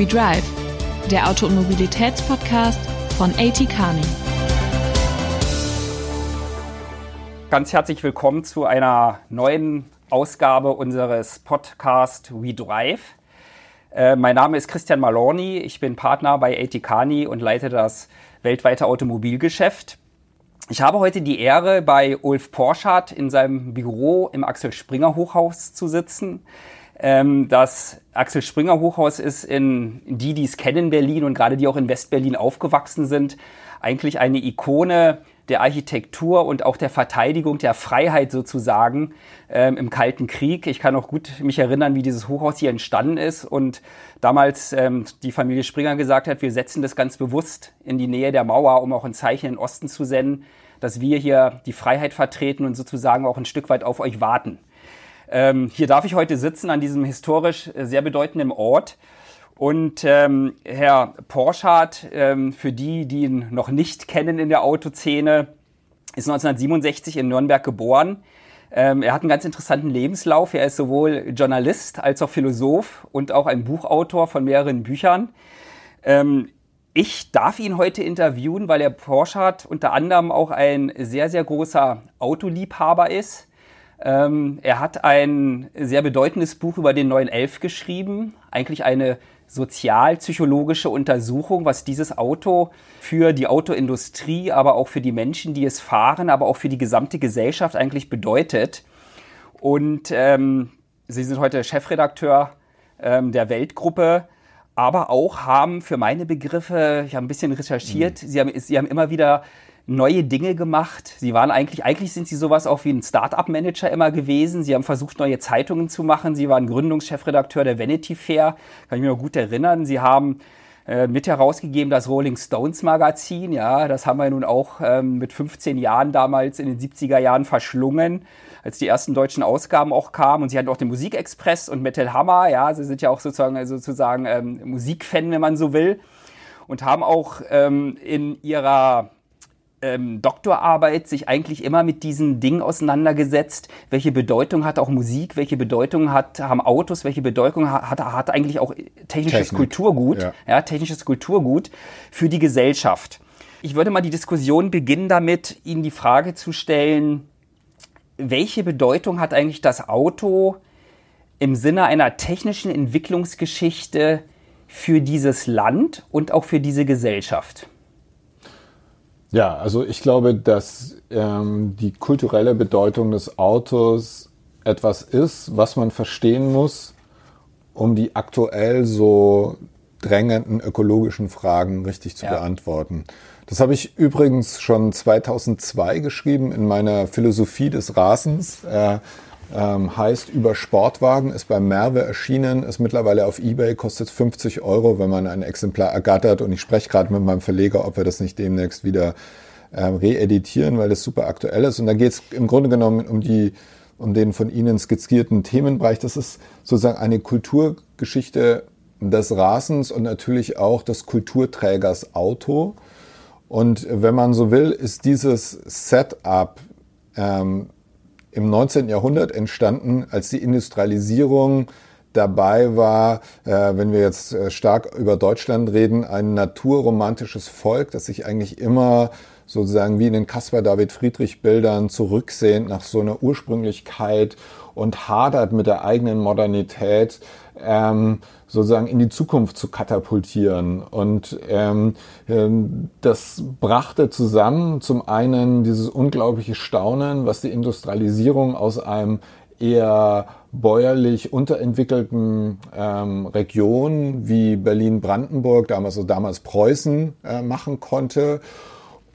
We Drive, der Auto- und Mobilitätspodcast von AT Kearney. Ganz herzlich willkommen zu einer neuen Ausgabe unseres Podcast We Drive. Äh, mein Name ist Christian Malorni, ich bin Partner bei AT Kearney und leite das weltweite Automobilgeschäft. Ich habe heute die Ehre, bei Ulf Porschardt in seinem Büro im Axel Springer Hochhaus zu sitzen. Ähm, das Axel Springer Hochhaus ist in die, die es kennen, Berlin und gerade die auch in Westberlin aufgewachsen sind, eigentlich eine Ikone der Architektur und auch der Verteidigung der Freiheit sozusagen ähm, im Kalten Krieg. Ich kann auch gut mich erinnern, wie dieses Hochhaus hier entstanden ist und damals ähm, die Familie Springer gesagt hat, wir setzen das ganz bewusst in die Nähe der Mauer, um auch ein Zeichen in den Osten zu senden, dass wir hier die Freiheit vertreten und sozusagen auch ein Stück weit auf euch warten. Ähm, hier darf ich heute sitzen an diesem historisch sehr bedeutenden Ort. Und ähm, Herr Porschardt, ähm, für die, die ihn noch nicht kennen in der Autoszene, ist 1967 in Nürnberg geboren. Ähm, er hat einen ganz interessanten Lebenslauf. Er ist sowohl Journalist als auch Philosoph und auch ein Buchautor von mehreren Büchern. Ähm, ich darf ihn heute interviewen, weil Herr Porschardt unter anderem auch ein sehr, sehr großer Autoliebhaber ist. Ähm, er hat ein sehr bedeutendes Buch über den 911 geschrieben, eigentlich eine sozialpsychologische Untersuchung, was dieses Auto für die Autoindustrie, aber auch für die Menschen, die es fahren, aber auch für die gesamte Gesellschaft eigentlich bedeutet. Und ähm, Sie sind heute Chefredakteur ähm, der Weltgruppe, aber auch haben für meine Begriffe, ich habe ein bisschen recherchiert, mhm. Sie, haben, Sie haben immer wieder neue Dinge gemacht. Sie waren eigentlich, eigentlich sind Sie sowas auch wie ein Start-up-Manager immer gewesen. Sie haben versucht, neue Zeitungen zu machen. Sie waren Gründungschefredakteur der Vanity Fair, kann ich mir noch gut erinnern. Sie haben äh, mit herausgegeben das Rolling Stones Magazin. Ja, das haben wir nun auch ähm, mit 15 Jahren damals in den 70er Jahren verschlungen, als die ersten deutschen Ausgaben auch kamen. Und sie hatten auch den Musikexpress und Metal Hammer. Ja, sie sind ja auch sozusagen, sozusagen ähm, Musikfan, wenn man so will. Und haben auch ähm, in ihrer ähm, Doktorarbeit sich eigentlich immer mit diesen Dingen auseinandergesetzt. Welche Bedeutung hat auch Musik? Welche Bedeutung hat, haben Autos? Welche Bedeutung hat, hat eigentlich auch technisches Technik. Kulturgut? Ja. ja, technisches Kulturgut für die Gesellschaft. Ich würde mal die Diskussion beginnen damit, Ihnen die Frage zu stellen, welche Bedeutung hat eigentlich das Auto im Sinne einer technischen Entwicklungsgeschichte für dieses Land und auch für diese Gesellschaft? Ja, also ich glaube, dass ähm, die kulturelle Bedeutung des Autos etwas ist, was man verstehen muss, um die aktuell so drängenden ökologischen Fragen richtig zu ja. beantworten. Das habe ich übrigens schon 2002 geschrieben in meiner Philosophie des Rasens. Äh, ähm, heißt über Sportwagen, ist beim Merve erschienen, ist mittlerweile auf Ebay, kostet 50 Euro, wenn man ein Exemplar ergattert. Und ich spreche gerade mit meinem Verleger, ob wir das nicht demnächst wieder ähm, reeditieren, weil das super aktuell ist. Und da geht es im Grunde genommen um die um den von Ihnen skizzierten Themenbereich. Das ist sozusagen eine Kulturgeschichte des Rasens und natürlich auch des Kulturträgers Auto. Und wenn man so will, ist dieses Setup ähm, im 19. Jahrhundert entstanden, als die Industrialisierung dabei war, äh, wenn wir jetzt äh, stark über Deutschland reden, ein naturromantisches Volk, das sich eigentlich immer sozusagen wie in den Caspar David Friedrich Bildern zurücksehnt nach so einer Ursprünglichkeit und hadert mit der eigenen Modernität, ähm, sozusagen in die Zukunft zu katapultieren. Und ähm, ähm, das brachte zusammen zum einen dieses unglaubliche Staunen, was die Industrialisierung aus einem eher bäuerlich unterentwickelten ähm, Region wie Berlin-Brandenburg, damals, also damals Preußen, äh, machen konnte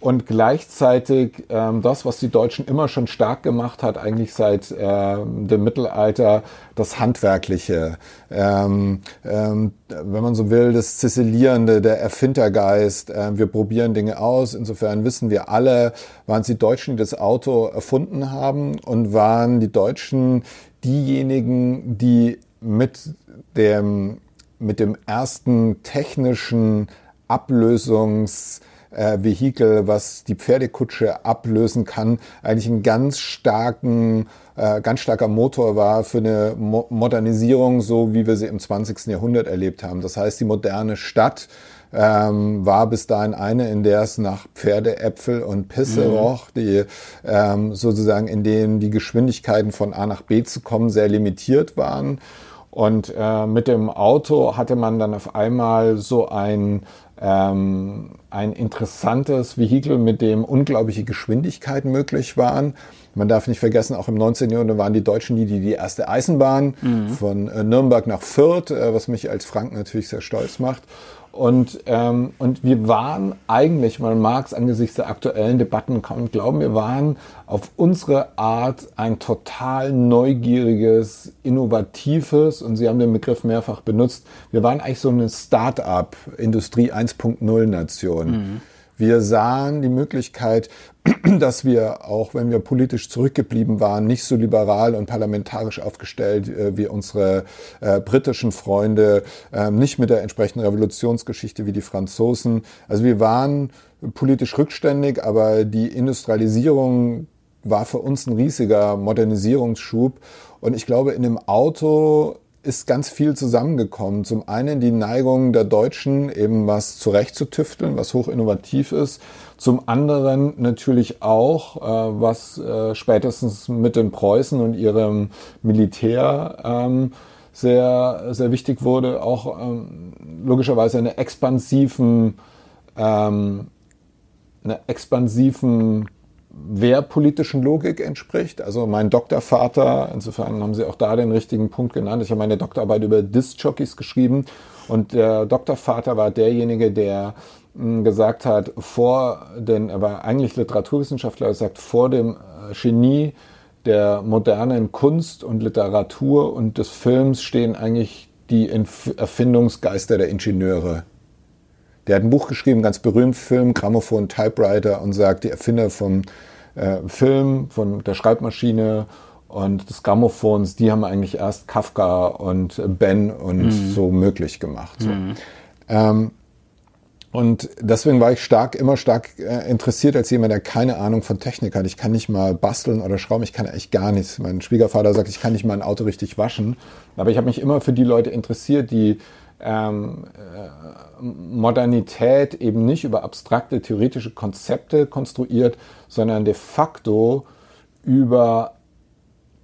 und gleichzeitig ähm, das, was die Deutschen immer schon stark gemacht hat, eigentlich seit äh, dem Mittelalter, das Handwerkliche, ähm, ähm, wenn man so will, das Zisselierende, der Erfindergeist. Äh, wir probieren Dinge aus. Insofern wissen wir alle, waren es die Deutschen, die das Auto erfunden haben und waren die Deutschen diejenigen, die mit dem, mit dem ersten technischen Ablösungs äh, Vehikel, was die Pferdekutsche ablösen kann, eigentlich ein ganz starken äh, ganz starker Motor war für eine Mo Modernisierung, so wie wir sie im 20. Jahrhundert erlebt haben. Das heißt, die moderne Stadt ähm, war bis dahin eine, in der es nach Pferdeäpfel und Pisse mhm. roch, die ähm, sozusagen in denen die Geschwindigkeiten von A nach B zu kommen sehr limitiert waren. Und äh, mit dem Auto hatte man dann auf einmal so ein, ähm, ein interessantes Vehikel, mit dem unglaubliche Geschwindigkeiten möglich waren. Man darf nicht vergessen, auch im 19. Jahrhundert waren die Deutschen die, die die erste Eisenbahn mhm. von äh, Nürnberg nach Fürth, äh, was mich als Franken natürlich sehr stolz macht. Und, ähm, und wir waren eigentlich, weil Marx angesichts der aktuellen Debatten kaum glauben, wir waren auf unsere Art ein total neugieriges, innovatives, und Sie haben den Begriff mehrfach benutzt, wir waren eigentlich so eine Start-up, Industrie 1.0 Nation. Mhm. Wir sahen die Möglichkeit, dass wir, auch wenn wir politisch zurückgeblieben waren, nicht so liberal und parlamentarisch aufgestellt äh, wie unsere äh, britischen Freunde, äh, nicht mit der entsprechenden Revolutionsgeschichte wie die Franzosen. Also wir waren politisch rückständig, aber die Industrialisierung war für uns ein riesiger Modernisierungsschub. Und ich glaube, in dem Auto ist ganz viel zusammengekommen. Zum einen die Neigung der Deutschen, eben was zurechtzutüfteln, was hoch innovativ ist. Zum anderen natürlich auch, äh, was äh, spätestens mit den Preußen und ihrem Militär ähm, sehr, sehr wichtig wurde, auch ähm, logischerweise eine expansiven, ähm, eine expansiven wehrpolitischen Logik entspricht. Also mein Doktorvater, insofern haben Sie auch da den richtigen Punkt genannt. Ich habe meine Doktorarbeit über Disc-Jockeys geschrieben und der Doktorvater war derjenige, der hm, gesagt hat, vor den, er war eigentlich Literaturwissenschaftler, er sagt, vor dem äh, Genie der modernen Kunst und Literatur und des Films stehen eigentlich die Erfindungsgeister der Ingenieure. Der hat ein Buch geschrieben, ganz berühmt, Film, Grammophon, Typewriter und sagt, die Erfinder vom äh, Film, von der Schreibmaschine und des Grammophons, die haben eigentlich erst Kafka und Ben und mhm. so möglich gemacht. So. Mhm. Ähm, und deswegen war ich stark, immer stark äh, interessiert als jemand, der keine Ahnung von Technik hat. Ich kann nicht mal basteln oder schrauben, ich kann echt gar nichts. Mein Schwiegervater sagt, ich kann nicht mal ein Auto richtig waschen. Aber ich habe mich immer für die Leute interessiert, die ähm, äh, Modernität eben nicht über abstrakte theoretische Konzepte konstruiert, sondern de facto über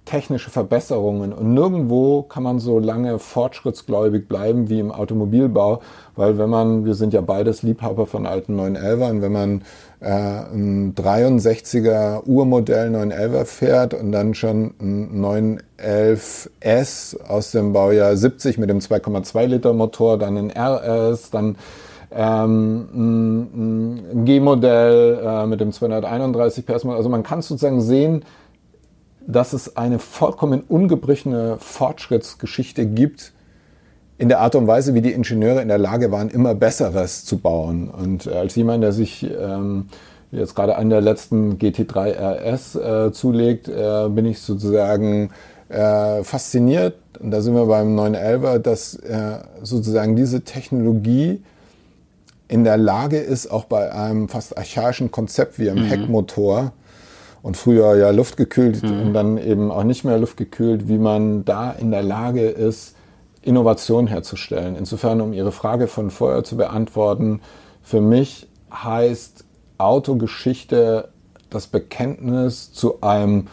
technische Verbesserungen. Und nirgendwo kann man so lange fortschrittsgläubig bleiben wie im Automobilbau, weil wenn man, wir sind ja beides Liebhaber von alten 911ern, wenn man äh, ein 63er Urmodell 911er fährt und dann schon ein 911S aus dem Baujahr 70 mit dem 2,2 Liter Motor, dann ein RS, dann ähm, ein G-Modell äh, mit dem 231 PS. Also man kann sozusagen sehen, dass es eine vollkommen ungebrichene Fortschrittsgeschichte gibt in der Art und Weise, wie die Ingenieure in der Lage waren, immer Besseres zu bauen. Und äh, als jemand, der sich ähm, jetzt gerade an der letzten GT3 RS äh, zulegt, äh, bin ich sozusagen äh, fasziniert. Und da sind wir beim 911er, dass äh, sozusagen diese Technologie in der Lage ist, auch bei einem fast archaischen Konzept wie einem mhm. Heckmotor, und früher ja luftgekühlt mhm. und dann eben auch nicht mehr luftgekühlt, wie man da in der Lage ist, Innovation herzustellen. Insofern, um Ihre Frage von vorher zu beantworten, für mich heißt Autogeschichte das Bekenntnis zu einem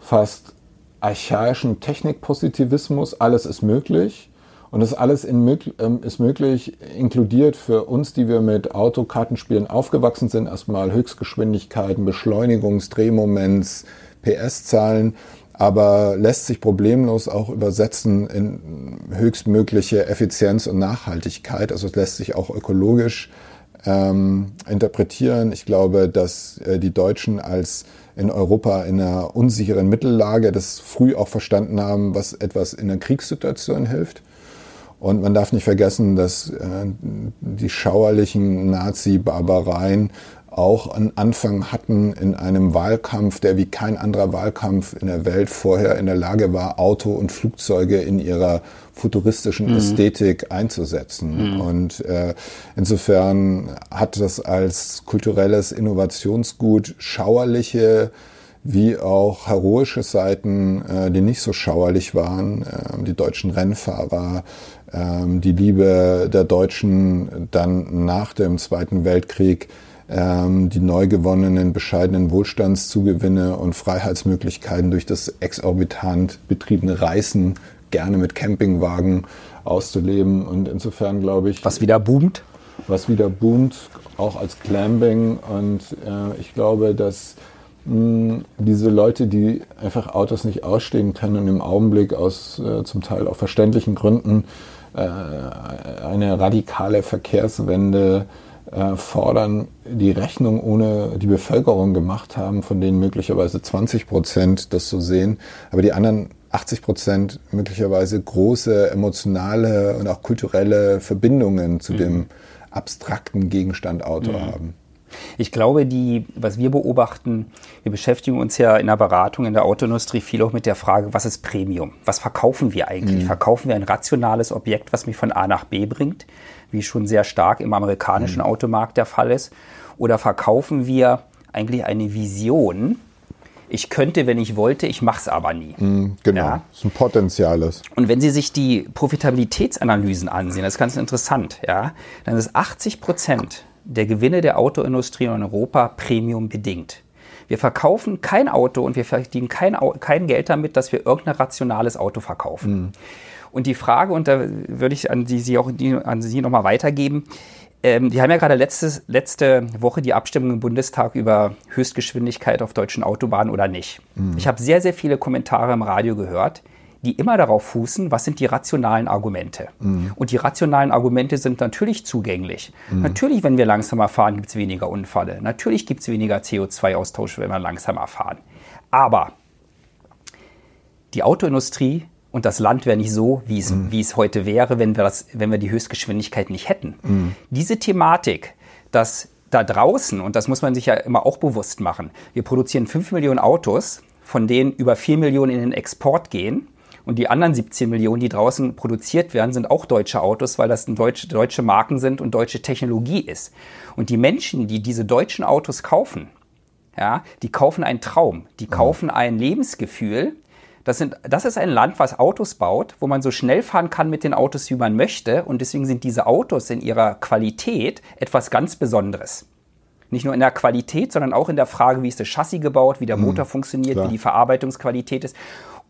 fast archaischen Technikpositivismus, alles ist möglich und das alles in, ähm, ist möglich, inkludiert für uns, die wir mit Autokartenspielen aufgewachsen sind, erstmal Höchstgeschwindigkeiten, Beschleunigungs-, Drehmoments, PS-Zahlen, aber lässt sich problemlos auch übersetzen in höchstmögliche Effizienz und Nachhaltigkeit. Also es lässt sich auch ökologisch ähm, interpretieren. Ich glaube, dass äh, die Deutschen als in Europa in einer unsicheren Mittellage das früh auch verstanden haben, was etwas in einer Kriegssituation hilft. Und man darf nicht vergessen, dass äh, die schauerlichen Nazi-Barbareien auch einen Anfang hatten in einem Wahlkampf, der wie kein anderer Wahlkampf in der Welt vorher in der Lage war, Auto und Flugzeuge in ihrer futuristischen mhm. Ästhetik einzusetzen. Mhm. Und äh, insofern hat das als kulturelles Innovationsgut schauerliche wie auch heroische Seiten, äh, die nicht so schauerlich waren. Äh, die deutschen Rennfahrer, die Liebe der Deutschen dann nach dem Zweiten Weltkrieg, ähm, die neu gewonnenen bescheidenen Wohlstandszugewinne und Freiheitsmöglichkeiten durch das exorbitant betriebene Reisen gerne mit Campingwagen auszuleben. Und insofern glaube ich. Was wieder boomt? Was wieder boomt, auch als Clambing. Und äh, ich glaube, dass mh, diese Leute, die einfach Autos nicht ausstehen können und im Augenblick aus äh, zum Teil auch verständlichen Gründen eine radikale Verkehrswende äh, fordern, die Rechnung ohne die Bevölkerung gemacht haben, von denen möglicherweise 20 Prozent das so sehen, aber die anderen 80 Prozent möglicherweise große emotionale und auch kulturelle Verbindungen zu mhm. dem abstrakten Gegenstand Auto mhm. haben. Ich glaube, die, was wir beobachten, wir beschäftigen uns ja in der Beratung in der Autoindustrie viel auch mit der Frage, was ist Premium? Was verkaufen wir eigentlich? Mhm. Verkaufen wir ein rationales Objekt, was mich von A nach B bringt, wie schon sehr stark im amerikanischen mhm. Automarkt der Fall ist? Oder verkaufen wir eigentlich eine Vision, ich könnte, wenn ich wollte, ich mache es aber nie. Mm, genau, ja? das ist ein Potenziales. Und wenn Sie sich die Profitabilitätsanalysen ansehen, das ist ganz interessant, ja, dann ist 80 Prozent der Gewinne der Autoindustrie in Europa Premium bedingt. Wir verkaufen kein Auto und wir verdienen kein, kein Geld damit, dass wir irgendein rationales Auto verkaufen. Mm. Und die Frage, und da würde ich an Sie, auch an Sie nochmal weitergeben, ähm, die haben ja gerade letzte, letzte Woche die Abstimmung im Bundestag über Höchstgeschwindigkeit auf deutschen Autobahnen oder nicht. Mhm. Ich habe sehr, sehr viele Kommentare im Radio gehört, die immer darauf fußen, was sind die rationalen Argumente. Mhm. Und die rationalen Argumente sind natürlich zugänglich. Mhm. Natürlich, wenn wir langsamer fahren, gibt es weniger Unfälle. Natürlich gibt es weniger CO2-Austausch, wenn wir langsamer fahren. Aber die Autoindustrie und das Land wäre nicht so, wie es, mhm. wie es heute wäre, wenn wir, das, wenn wir die Höchstgeschwindigkeit nicht hätten. Mhm. Diese Thematik, dass da draußen, und das muss man sich ja immer auch bewusst machen, wir produzieren 5 Millionen Autos, von denen über 4 Millionen in den Export gehen. Und die anderen 17 Millionen, die draußen produziert werden, sind auch deutsche Autos, weil das deutsche, deutsche Marken sind und deutsche Technologie ist. Und die Menschen, die diese deutschen Autos kaufen, ja, die kaufen einen Traum, die mhm. kaufen ein Lebensgefühl, das, sind, das ist ein Land, was Autos baut, wo man so schnell fahren kann mit den Autos, wie man möchte. Und deswegen sind diese Autos in ihrer Qualität etwas ganz Besonderes. Nicht nur in der Qualität, sondern auch in der Frage, wie ist das Chassis gebaut, wie der mhm. Motor funktioniert, Klar. wie die Verarbeitungsqualität ist.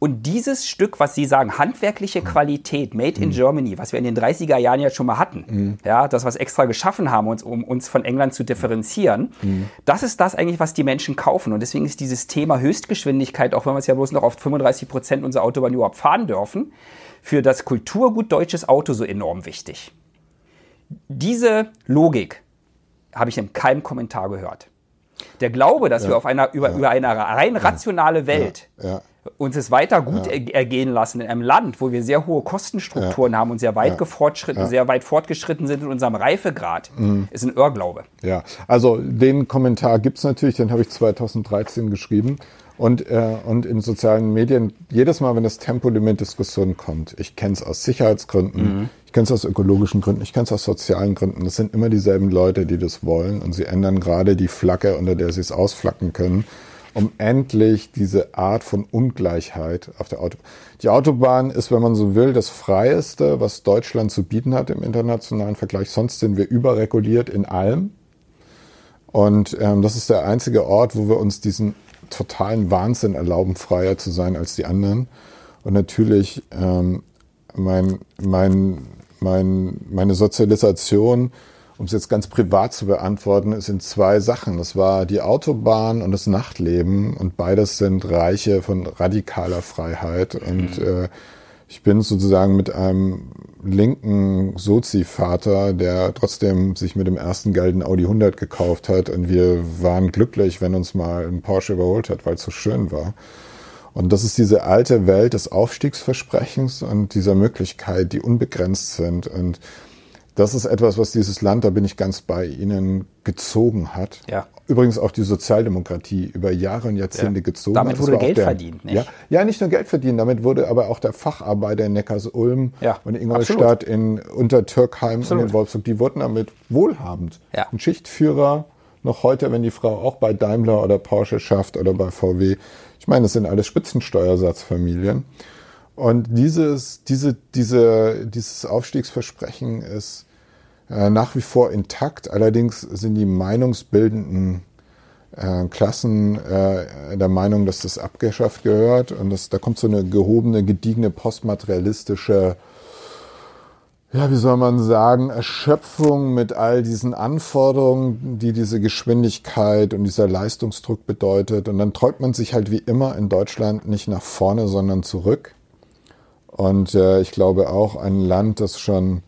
Und dieses Stück, was Sie sagen, handwerkliche mhm. Qualität, made in mhm. Germany, was wir in den 30er Jahren ja schon mal hatten, mhm. ja, das, was extra geschaffen haben, uns, um uns von England zu differenzieren, mhm. das ist das eigentlich, was die Menschen kaufen. Und deswegen ist dieses Thema Höchstgeschwindigkeit, auch wenn wir es ja bloß noch auf 35 Prozent unserer Autobahn überhaupt fahren dürfen, für das Kulturgut deutsches Auto so enorm wichtig. Diese Logik habe ich in keinem Kommentar gehört. Der Glaube, dass ja. wir auf einer, über, ja. über eine rein rationale Welt ja uns es weiter gut ja. ergehen lassen in einem Land, wo wir sehr hohe Kostenstrukturen ja. haben und sehr weit, ja. sehr weit fortgeschritten sind in unserem Reifegrad, mhm. ist ein Irrglaube. Ja, also den Kommentar gibt es natürlich, den habe ich 2013 geschrieben. Und, äh, und in sozialen Medien, jedes Mal, wenn das Tempolimit-Diskussion kommt, ich kenne es aus Sicherheitsgründen, mhm. ich kenne es aus ökologischen Gründen, ich kenne es aus sozialen Gründen, das sind immer dieselben Leute, die das wollen und sie ändern gerade die Flagge, unter der sie es ausflacken können um endlich diese Art von Ungleichheit auf der Autobahn. Die Autobahn ist, wenn man so will, das Freieste, was Deutschland zu bieten hat im internationalen Vergleich. Sonst sind wir überreguliert in allem. Und ähm, das ist der einzige Ort, wo wir uns diesen totalen Wahnsinn erlauben, freier zu sein als die anderen. Und natürlich ähm, mein, mein, mein, meine Sozialisation um es jetzt ganz privat zu beantworten, sind zwei Sachen. Das war die Autobahn und das Nachtleben und beides sind Reiche von radikaler Freiheit. Und mhm. äh, ich bin sozusagen mit einem linken Sozi-Vater, der trotzdem sich mit dem ersten gelben Audi 100 gekauft hat und wir waren glücklich, wenn uns mal ein Porsche überholt hat, weil es so schön war. Und das ist diese alte Welt des Aufstiegsversprechens und dieser Möglichkeit, die unbegrenzt sind und das ist etwas, was dieses Land, da bin ich ganz bei Ihnen, gezogen hat. Ja. Übrigens auch die Sozialdemokratie über Jahre und Jahrzehnte Ja. gezogen Damit hat. Das wurde Geld der, verdient, nicht? Ja, ja, nicht nur Geld verdient, damit wurde aber auch der Facharbeiter in Neckarsulm Ja, und Ingolstadt in Untertürkheim und Absolut. in Wolfsburg, die wurden damit wohlhabend. Ja. Ein Schichtführer, noch heute, wenn die Frau auch bei Daimler oder Porsche schafft oder bei VW. Ich meine, das sind alles Spitzensteuersatzfamilien. Und dieses, diese, diese, dieses Aufstiegsversprechen ist äh, nach wie vor intakt. Allerdings sind die meinungsbildenden äh, Klassen äh, der Meinung, dass das abgeschafft gehört. Und das, da kommt so eine gehobene, gediegene, postmaterialistische, ja, wie soll man sagen, Erschöpfung mit all diesen Anforderungen, die diese Geschwindigkeit und dieser Leistungsdruck bedeutet. Und dann träumt man sich halt wie immer in Deutschland nicht nach vorne, sondern zurück. Und äh, ich glaube auch ein Land, das schon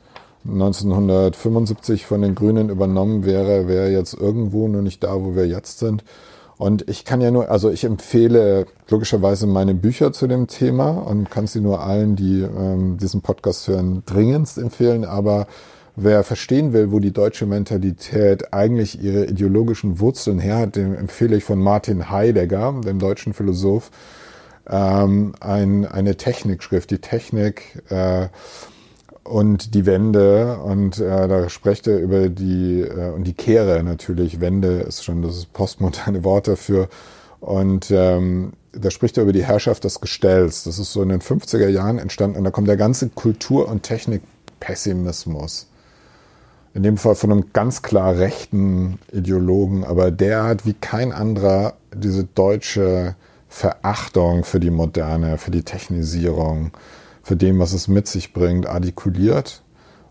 1975 von den Grünen übernommen wäre, wäre jetzt irgendwo nur nicht da, wo wir jetzt sind. Und ich kann ja nur, also ich empfehle logischerweise meine Bücher zu dem Thema und kann sie nur allen, die ähm, diesen Podcast hören, dringendst empfehlen. Aber wer verstehen will, wo die deutsche Mentalität eigentlich ihre ideologischen Wurzeln her hat, dem empfehle ich von Martin Heidegger, dem deutschen Philosoph, ähm, ein, eine Technikschrift, die Technik äh, und die Wende. Und äh, da spricht er über die, äh, und die Kehre natürlich. Wende ist schon das postmoderne Wort dafür. Und ähm, da spricht er über die Herrschaft des Gestells. Das ist so in den 50er Jahren entstanden. Und da kommt der ganze Kultur- und Technikpessimismus. In dem Fall von einem ganz klar rechten Ideologen, aber der hat wie kein anderer diese deutsche Verachtung für die Moderne, für die Technisierung, für dem, was es mit sich bringt, artikuliert.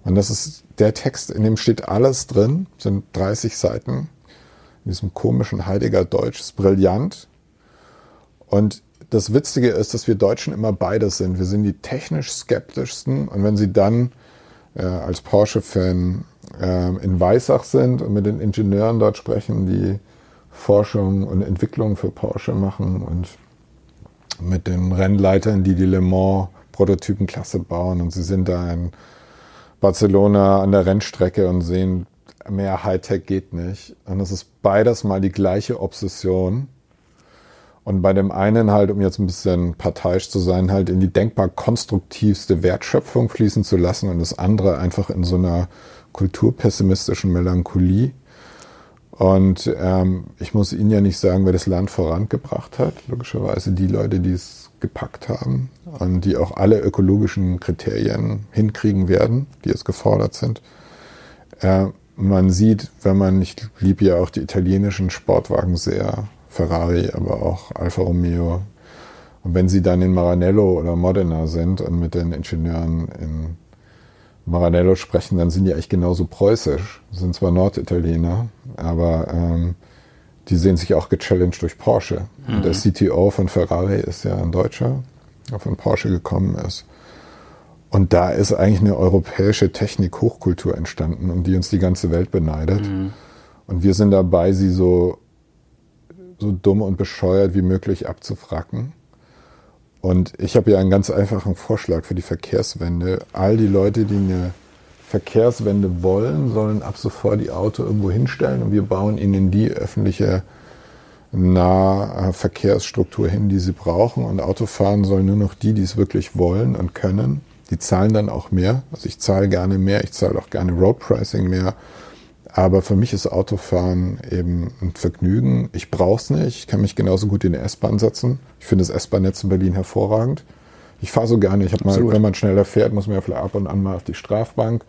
Und das ist der Text, in dem steht alles drin, sind 30 Seiten, in diesem komischen Heidegger Deutsch, ist brillant. Und das Witzige ist, dass wir Deutschen immer beides sind. Wir sind die technisch skeptischsten und wenn sie dann äh, als Porsche-Fan äh, in Weissach sind und mit den Ingenieuren dort sprechen, die Forschung und Entwicklung für Porsche machen und mit den Rennleitern, die die Le Mans Prototypenklasse bauen und sie sind da in Barcelona an der Rennstrecke und sehen, mehr Hightech geht nicht. Und es ist beides mal die gleiche Obsession. Und bei dem einen halt, um jetzt ein bisschen parteiisch zu sein, halt in die denkbar konstruktivste Wertschöpfung fließen zu lassen und das andere einfach in so einer kulturpessimistischen Melancholie. Und ähm, ich muss Ihnen ja nicht sagen, wer das Land vorangebracht hat. Logischerweise die Leute, die es gepackt haben und die auch alle ökologischen Kriterien hinkriegen werden, die jetzt gefordert sind. Äh, man sieht, wenn man, ich liebe ja auch die italienischen Sportwagen sehr, Ferrari, aber auch Alfa Romeo. Und wenn sie dann in Maranello oder Modena sind und mit den Ingenieuren in Maranello sprechen, dann sind die eigentlich genauso preußisch. Sind zwar Norditaliener, aber ähm, die sehen sich auch gechallenged durch Porsche. Und der CTO von Ferrari ist ja ein Deutscher, der von Porsche gekommen ist. Und da ist eigentlich eine europäische Technik-Hochkultur entstanden, um die uns die ganze Welt beneidet. Und wir sind dabei, sie so, so dumm und bescheuert wie möglich abzufracken. Und ich habe ja einen ganz einfachen Vorschlag für die Verkehrswende. All die Leute, die eine Verkehrswende wollen, sollen ab sofort die Auto irgendwo hinstellen und wir bauen ihnen die öffentliche Nahverkehrsstruktur hin, die sie brauchen. Und Autofahren sollen nur noch die, die es wirklich wollen und können. Die zahlen dann auch mehr. Also ich zahle gerne mehr, ich zahle auch gerne Road Pricing mehr. Aber für mich ist Autofahren eben ein Vergnügen. Ich brauche es nicht. Ich kann mich genauso gut in die S-Bahn setzen. Ich finde das S-Bahn-Netz in Berlin hervorragend. Ich fahre so gerne. Ich habe mal, wenn man schneller fährt, muss man ja vielleicht ab und an mal auf die Strafbank.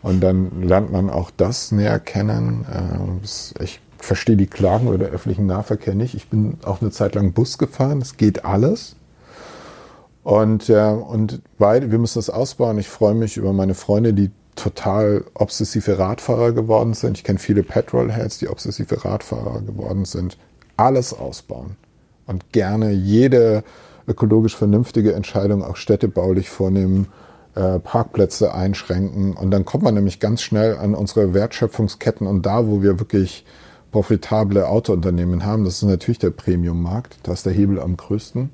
Und dann lernt man auch das näher kennen. Ähm, Ich verstehe die Klagen über den öffentlichen Nahverkehr nicht. Ich bin auch eine Zeit lang Bus gefahren. Es geht alles. Und, äh, und beide, wir müssen das ausbauen. Ich freue mich über meine Freunde, die total obsessive Radfahrer geworden sind. Ich kenne viele Petrolheads, die obsessive Radfahrer geworden sind. Alles ausbauen. Und gerne jede ökologisch vernünftige Entscheidung auch städtebaulich vornehmen, äh, Parkplätze einschränken. Und dann kommt man nämlich ganz schnell an unsere Wertschöpfungsketten und da, wo wir wirklich profitable Autounternehmen haben, das ist natürlich der Premiummarkt. Da ist der Hebel am größten.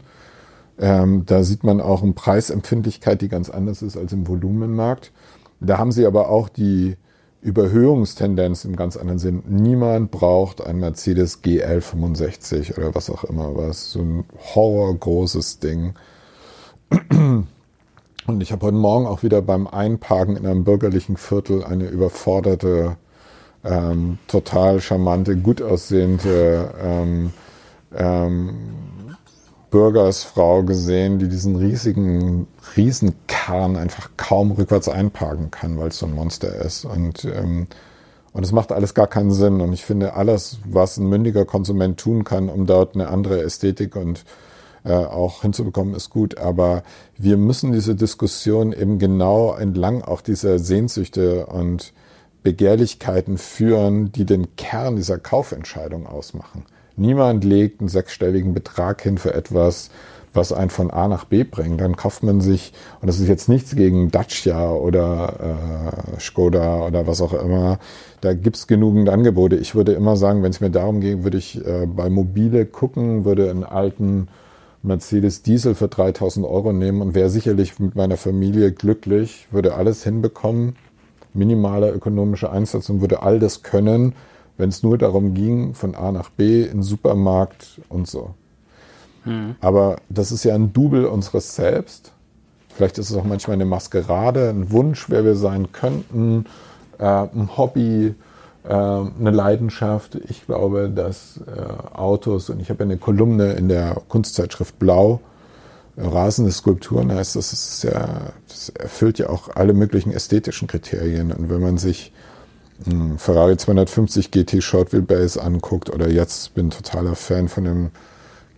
Ähm, da sieht man auch eine Preisempfindlichkeit, die ganz anders ist als im Volumenmarkt. Da haben sie aber auch die Überhöhungstendenz im ganz anderen Sinn. Niemand braucht ein Mercedes GL 65 oder was auch immer was. So ein horrorgroßes Ding. Und ich habe heute Morgen auch wieder beim Einparken in einem bürgerlichen Viertel eine überforderte, ähm, total charmante, gut aussehende ähm, ähm, Bürgersfrau gesehen, die diesen riesigen Riesenkarren einfach kaum rückwärts einparken kann, weil es so ein Monster ist. Und ähm, und es macht alles gar keinen Sinn. Und ich finde, alles, was ein mündiger Konsument tun kann, um dort eine andere Ästhetik und äh, auch hinzubekommen, ist gut. Aber wir müssen diese Diskussion eben genau entlang auch dieser Sehnsüchte und Begehrlichkeiten führen, die den Kern dieser Kaufentscheidung ausmachen. Niemand legt einen sechsstelligen Betrag hin für etwas, was einen von A nach B bringt. Dann kauft man sich, und das ist jetzt nichts gegen Dacia oder äh, Skoda oder was auch immer, da gibt's genügend Angebote. Ich würde immer sagen, wenn es mir darum ging, würde ich äh, bei Mobile gucken, würde einen alten Mercedes Diesel für 3000 Euro nehmen und wäre sicherlich mit meiner Familie glücklich, würde alles hinbekommen, minimaler ökonomischer Einsatz und würde all das können, wenn es nur darum ging, von A nach B in den Supermarkt und so. Mhm. Aber das ist ja ein Double unseres Selbst. Vielleicht ist es auch manchmal eine Maskerade, ein Wunsch, wer wir sein könnten, äh, ein Hobby, äh, eine Leidenschaft. Ich glaube, dass äh, Autos, und ich habe ja eine Kolumne in der Kunstzeitschrift Blau, äh, rasende Skulpturen heißt das, ist ja, das erfüllt ja auch alle möglichen ästhetischen Kriterien. Und wenn man sich Ferrari 250 GT Short Wheelbase anguckt oder jetzt bin totaler Fan von dem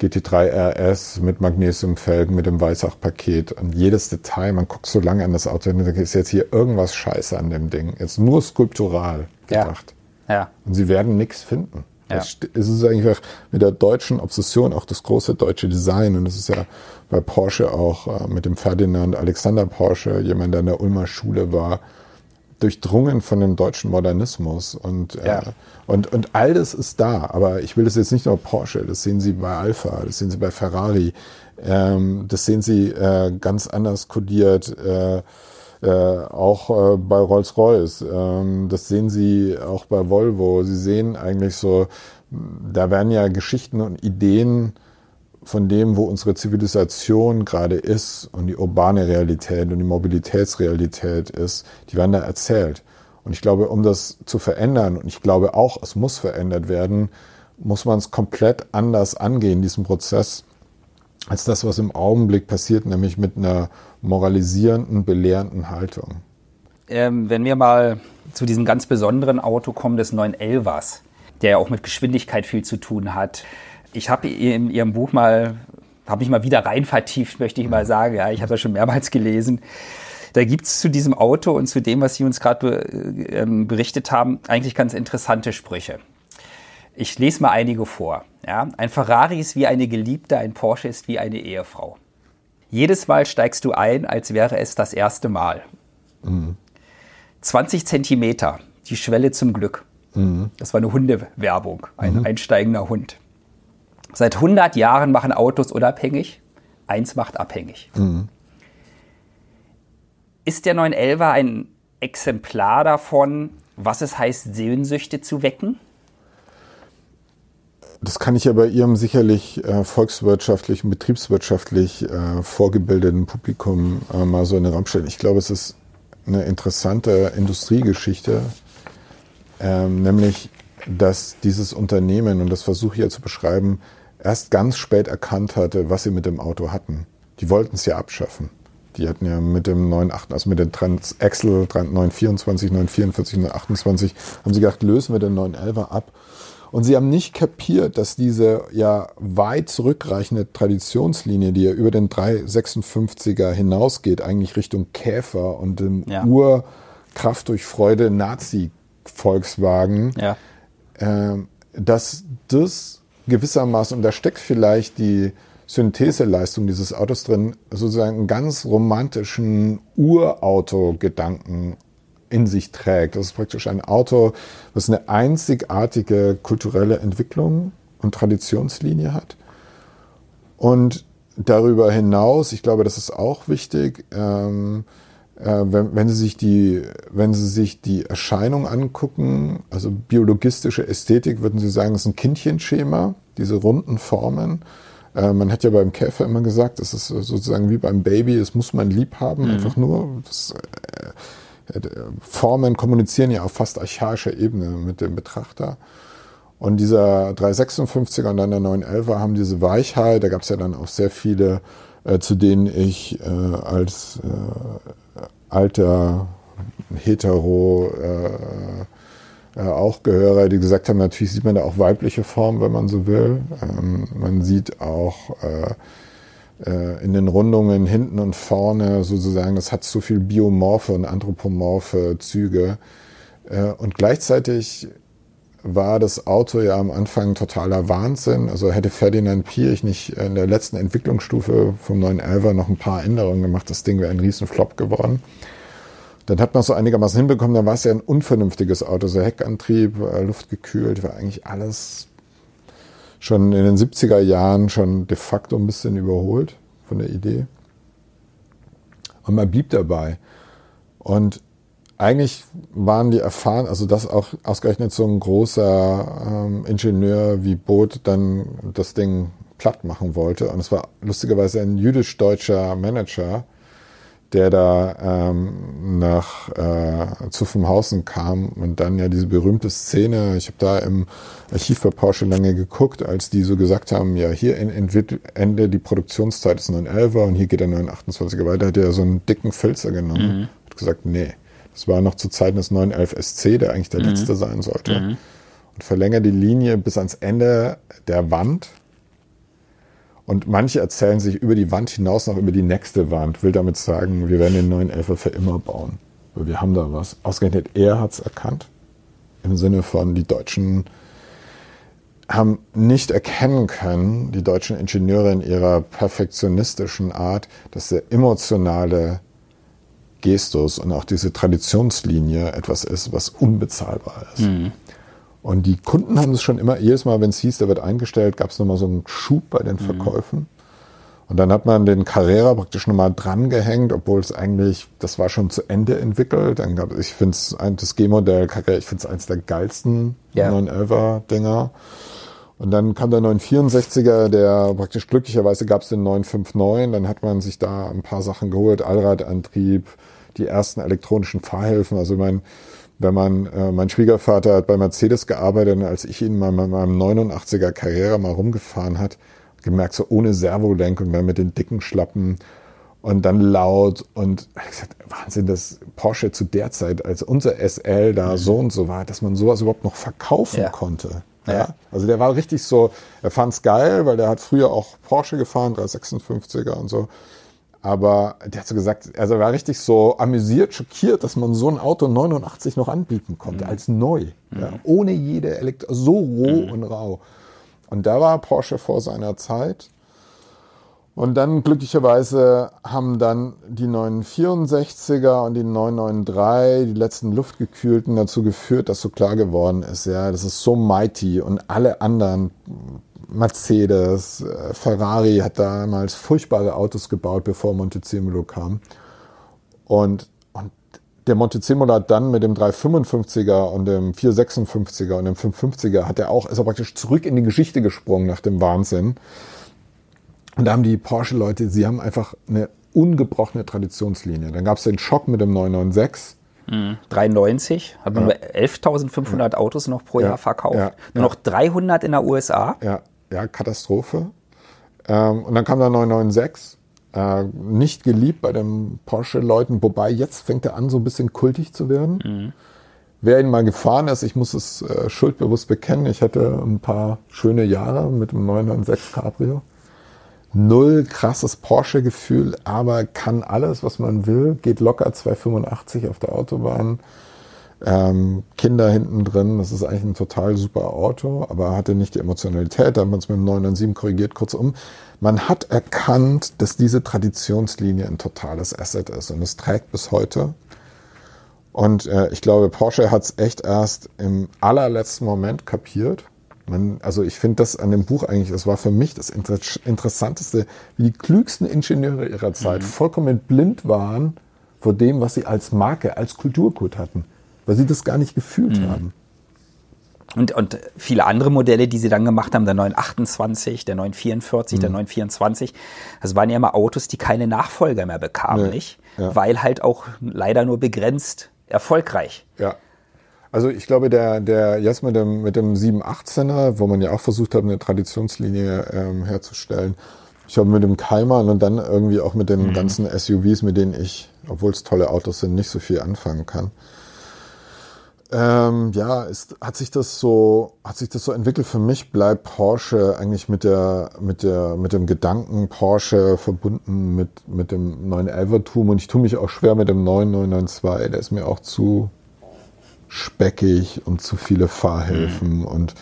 GT3 RS mit Magnesiumfelgen, mit dem Weißach-Paket und jedes Detail, man guckt so lange an das Auto und denkt, ist jetzt hier irgendwas scheiße an dem Ding. Jetzt nur skulptural gedacht. Ja. ja. Und sie werden nichts finden. Ja. Es ist eigentlich mit der deutschen Obsession auch das große deutsche Design und das ist ja bei Porsche auch äh, mit dem Ferdinand Alexander Porsche, jemand, der in der Ulmer Schule war, durchdrungen von dem deutschen Modernismus und, äh, ja. äh, und, und all das ist da. Aber ich will das jetzt nicht nur Porsche, das sehen Sie bei Alpha, das sehen Sie bei Ferrari, ähm, das sehen Sie äh, ganz anders kodiert. Äh, äh, auch äh, bei Rolls-Royce. Ähm, das sehen Sie auch bei Volvo. Sie sehen eigentlich so, da werden ja Geschichten und Ideen von dem, wo unsere Zivilisation gerade ist und die urbane Realität und die Mobilitätsrealität ist, die werden da erzählt. Und ich glaube, um das zu verändern, und ich glaube auch, es muss verändert werden, muss man es komplett anders angehen, diesen Prozess, als das, was im Augenblick passiert, nämlich mit einer moralisierenden, belehrenden Haltung. Ähm, wenn wir mal zu diesem ganz besonderen Auto kommen, des 911ers, der ja auch mit Geschwindigkeit viel zu tun hat ich habe in Ihrem Buch mal, habe mich mal wieder rein vertieft, möchte ich mal sagen. Ja, ich habe das schon mehrmals gelesen. Da gibt es zu diesem Auto und zu dem, was Sie uns gerade äh, berichtet haben, eigentlich ganz interessante Sprüche. Ich lese mal einige vor. Ja, ein Ferrari ist wie eine Geliebte, ein Porsche ist wie eine Ehefrau. Jedes Mal steigst du ein, als wäre es das erste Mal. Mhm. 20 Zentimeter, die Schwelle zum Glück. Mhm. Das war eine Hundewerbung, ein mhm. einsteigender Hund. Seit 100 Jahren machen Autos unabhängig. Eins macht abhängig. Mhm. Ist der 911er ein Exemplar davon, was es heißt, Sehnsüchte zu wecken? Das kann ich ja bei Ihrem sicherlich äh, volkswirtschaftlich und betriebswirtschaftlich äh, vorgebildeten Publikum äh, mal so in den Raum stellen. Ich glaube, es ist eine interessante Industriegeschichte, ähm, nämlich, dass dieses Unternehmen, und das versuche ich ja zu beschreiben, erst ganz spät erkannt hatte, was sie mit dem Auto hatten. Die wollten es ja abschaffen. Die hatten ja mit dem 928, also mit den Transaxle 924, 944, 928, haben sie gedacht, lösen wir den 911er ab. Und sie haben nicht kapiert, dass diese ja weit zurückreichende Traditionslinie, die ja über den 356er hinausgeht, eigentlich Richtung Käfer und dem ja. Urkraft durch Freude Nazi-Volkswagen, ja. äh, dass das gewissermaßen, und da steckt vielleicht die Syntheseleistung dieses Autos drin, sozusagen einen ganz romantischen Urauto-Gedanken in sich trägt. Das ist praktisch ein Auto, was eine einzigartige kulturelle Entwicklung und Traditionslinie hat. Und darüber hinaus, ich glaube, das ist auch wichtig, ähm, äh, wenn, wenn, Sie sich die, wenn Sie sich die Erscheinung angucken, also biologistische Ästhetik, würden Sie sagen, ist ein Kindchenschema, diese runden Formen. Äh, man hat ja beim Käfer immer gesagt, es ist sozusagen wie beim Baby, es muss man lieb haben, mhm. einfach nur. Das, äh, Formen kommunizieren ja auf fast archaischer Ebene mit dem Betrachter. Und dieser 356er und dann der 911er haben diese Weichheit, da gab es ja dann auch sehr viele, äh, zu denen ich äh, als äh, alter Hetero äh, äh, auch gehöre, die gesagt haben, natürlich sieht man da auch weibliche Formen, wenn man so will. Ähm, man sieht auch äh, äh, in den Rundungen hinten und vorne sozusagen, das hat so viel biomorphe und anthropomorphe Züge. Äh, und gleichzeitig war das Auto ja am Anfang totaler Wahnsinn. Also hätte Ferdinand Piech nicht in der letzten Entwicklungsstufe vom 911er noch ein paar Änderungen gemacht, das Ding wäre ein Riesenflop geworden. Dann hat man es so einigermaßen hinbekommen, dann war es ja ein unvernünftiges Auto, so Heckantrieb, äh, luftgekühlt, war eigentlich alles schon in den 70er Jahren schon de facto ein bisschen überholt von der Idee. Und man blieb dabei. Und eigentlich waren die erfahren, also dass auch ausgerechnet so ein großer ähm, Ingenieur wie Boot dann das Ding platt machen wollte. Und es war lustigerweise ein jüdisch-deutscher Manager, der da ähm, nach äh, Zuffenhausen kam und dann ja diese berühmte Szene, ich habe da im Archiv bei Porsche lange geguckt, als die so gesagt haben, ja, hier Ende die Produktionszeit ist 911er und hier geht der 928er weiter, hat er so einen dicken Filzer genommen mhm. hat gesagt, nee, das war noch zu Zeiten des 911 SC, der eigentlich der mhm. letzte sein sollte. Mhm. Und verlängert die Linie bis ans Ende der Wand. Und manche erzählen sich über die Wand hinaus noch über die nächste Wand. Will damit sagen, wir werden den 911 für immer bauen. Weil wir haben da was. Ausgerechnet er hat es erkannt. Im Sinne von, die Deutschen haben nicht erkennen können, die deutschen Ingenieure in ihrer perfektionistischen Art, dass der emotionale Gestus und auch diese Traditionslinie etwas ist, was unbezahlbar ist. Mhm. Und die Kunden haben es schon immer, jedes Mal, wenn es hieß, der wird eingestellt, gab es nochmal so einen Schub bei den mhm. Verkäufen. Mhm. Und dann hat man den Carrera praktisch nochmal drangehängt, obwohl es eigentlich, das war schon zu Ende entwickelt. Dann gab ich finde es, das G-Modell Carrera, ich finde es eines der geilsten ja. 911er-Dinger. Und dann kam der 964er, der praktisch glücklicherweise gab es den 959, dann hat man sich da ein paar Sachen geholt, Allradantrieb, die ersten elektronischen Fahrhilfen. Also mein, wenn man, äh, mein Schwiegervater hat bei Mercedes gearbeitet und als ich ihn mal mit meinem 89er Carrera mal rumgefahren hat, gemerkt, so ohne Servolenk und dann mit den dicken Schlappen und dann laut und ich gesagt, Wahnsinn, dass Porsche zu der Zeit, als unser SL da mhm. so und so war, dass man sowas überhaupt noch verkaufen ja. konnte. Ja. ja. Also der war richtig so, er fand's geil, weil der hat früher auch Porsche gefahren, 356er und so. Aber der hat so gesagt, also er war richtig so amüsiert, schockiert, dass man so ein Auto 89 noch anbieten konnte, mhm. als neu. Mhm. Ja, ohne jede Elektro, so roh mhm. und rau. Und da war Porsche vor seiner Zeit. Und dann glücklicherweise haben dann die 964er und die 993, die letzten luftgekühlten, dazu geführt, dass so klar geworden ist, ja, das ist so mighty und alle anderen Mercedes, äh, Ferrari hat damals furchtbare Autos gebaut, bevor Montezemolo kam. Und, und der Montezemolo hat dann mit dem 355er und dem 456er und dem 550er hat er auch, ist er praktisch zurück in die Geschichte gesprungen nach dem Wahnsinn. Und da haben die Porsche-Leute, sie haben einfach eine ungebrochene Traditionslinie. Dann gab es den Schock mit dem 996 93 hat man ja. nur 11.500 Autos noch pro Jahr verkauft. Ja. Nur noch 300 in der USA. Ja, ja Katastrophe. Ähm, und dann kam der 996. Äh, nicht geliebt bei den Porsche-Leuten, wobei jetzt fängt er an, so ein bisschen kultig zu werden. Mhm. Wer ihn mal gefahren ist, ich muss es äh, schuldbewusst bekennen, ich hatte ein paar schöne Jahre mit dem 996 Cabrio null krasses Porsche-Gefühl, aber kann alles, was man will, geht locker 285 auf der Autobahn. Ähm, Kinder hinten drin, das ist eigentlich ein total super Auto, aber hatte nicht die Emotionalität, da haben wir es mit dem 997 korrigiert, kurzum. Man hat erkannt, dass diese Traditionslinie ein totales Asset ist und es trägt bis heute. Und äh, ich glaube, Porsche hat es echt erst im allerletzten Moment kapiert man, also ich finde das an dem Buch eigentlich, das war für mich das Inter Interessanteste, wie die klügsten Ingenieure ihrer Zeit mhm. vollkommen blind waren vor dem, was sie als Marke, als Kulturgut hatten, weil sie das gar nicht gefühlt mhm. haben. Und, und viele andere Modelle, die sie dann gemacht haben, der 928, der 944, mhm. der 924, das waren ja immer Autos, die keine Nachfolger mehr bekamen, nee, nicht? Ja. Weil halt auch leider nur begrenzt erfolgreich. Ja. Also ich glaube, der, der jetzt mit dem, mit dem 718er, wo man ja auch versucht hat, eine Traditionslinie ähm, herzustellen, ich habe mit dem Keimer und dann irgendwie auch mit den mhm. ganzen SUVs, mit denen ich, obwohl es tolle Autos sind, nicht so viel anfangen kann. Ähm, ja, ist, hat sich das so, hat sich das so entwickelt. Für mich bleibt Porsche eigentlich mit der, mit der, mit dem Gedanken Porsche verbunden mit, mit dem 911er-Tum und ich tue mich auch schwer mit dem 9992. Der ist mir auch zu speckig und zu viele Fahrhilfen mhm. und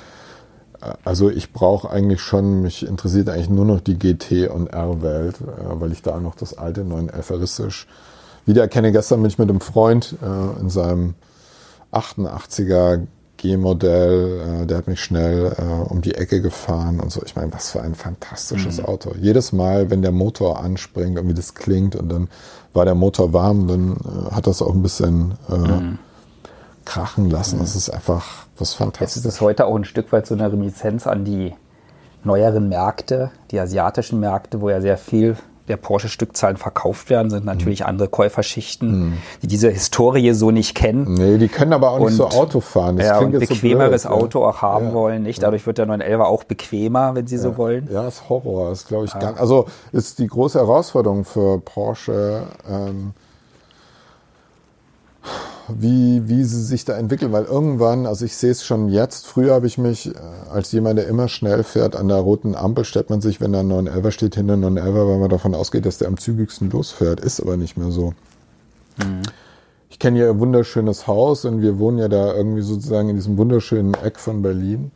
äh, also ich brauche eigentlich schon, mich interessiert eigentlich nur noch die GT und R-Welt, äh, weil ich da noch das alte 911eristisch wiedererkenne. Gestern bin ich mit einem Freund äh, in seinem 88er G-Modell, der hat mich schnell um die Ecke gefahren und so. Ich meine, was für ein fantastisches mhm. Auto. Jedes Mal, wenn der Motor anspringt und wie das klingt und dann war der Motor warm, dann hat das auch ein bisschen mhm. Krachen lassen. Das ist einfach was Fantastisches. Es ist heute auch ein Stück weit so eine Reminiszenz an die neueren Märkte, die asiatischen Märkte, wo ja sehr viel der Porsche-Stückzahlen verkauft werden, sind natürlich mhm. andere Käuferschichten, mhm. die diese Historie so nicht kennen. Nee, die können aber auch nicht und, so Auto fahren. Das ja, und bequemeres so blöd, Auto auch haben ja. wollen, nicht? Dadurch wird der 911 auch bequemer, wenn sie so wollen. Ja, ist Horror. Ist, glaube ich, ganz, also ist die große Herausforderung für Porsche, ähm, wie, wie sie sich da entwickeln, weil irgendwann, also ich sehe es schon jetzt, früher habe ich mich äh, als jemand, der immer schnell fährt, an der roten Ampel stellt man sich, wenn da ein 911 steht, hinter 911, weil man davon ausgeht, dass der am zügigsten losfährt. Ist aber nicht mehr so. Mhm. Ich kenne ja ein wunderschönes Haus und wir wohnen ja da irgendwie sozusagen in diesem wunderschönen Eck von Berlin.